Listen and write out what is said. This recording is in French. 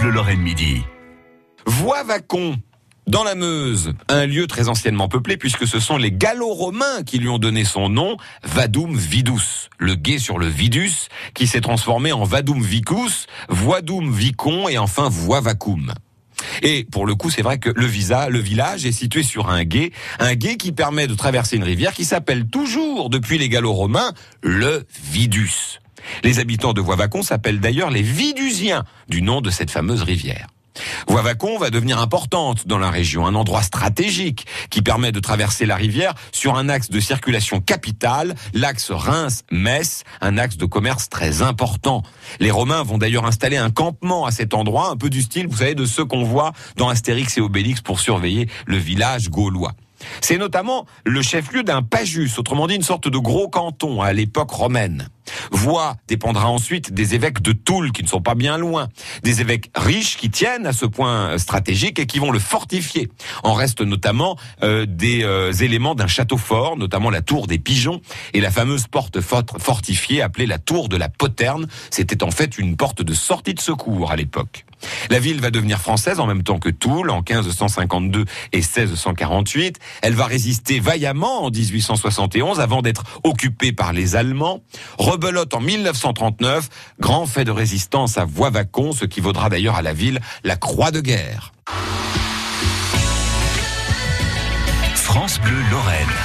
Bleu Lorraine Midi. Voie-Vacon, dans la Meuse, un lieu très anciennement peuplé puisque ce sont les Gallo-Romains qui lui ont donné son nom, Vadum Vidus, le guet sur le Vidus, qui s'est transformé en Vadum Vicus, Voidum Vicon et enfin Voie-Vacum. Et pour le coup, c'est vrai que le visa, le village est situé sur un gué, un gué qui permet de traverser une rivière qui s'appelle toujours, depuis les Gallo-Romains, le Vidus. Les habitants de Voivacon s'appellent d'ailleurs les Vidusiens, du nom de cette fameuse rivière. Voivacon va devenir importante dans la région, un endroit stratégique qui permet de traverser la rivière sur un axe de circulation capitale, l'axe Reims-Metz, un axe de commerce très important. Les Romains vont d'ailleurs installer un campement à cet endroit, un peu du style, vous savez, de ceux qu'on voit dans Astérix et Obélix pour surveiller le village gaulois. C'est notamment le chef-lieu d'un pajus, autrement dit une sorte de gros canton à l'époque romaine. Voix dépendra ensuite des évêques de Toul qui ne sont pas bien loin, des évêques riches qui tiennent à ce point stratégique et qui vont le fortifier. En reste notamment euh, des euh, éléments d'un château fort, notamment la tour des pigeons et la fameuse porte fortifiée appelée la tour de la poterne. C'était en fait une porte de sortie de secours à l'époque. La ville va devenir française en même temps que Toul en 1552 et 1648. Elle va résister vaillamment en 1871 avant d'être occupée par les Allemands. Rebelote en 1939, grand fait de résistance à Voivacon, ce qui vaudra d'ailleurs à la ville la croix de guerre. France Bleu Lorraine.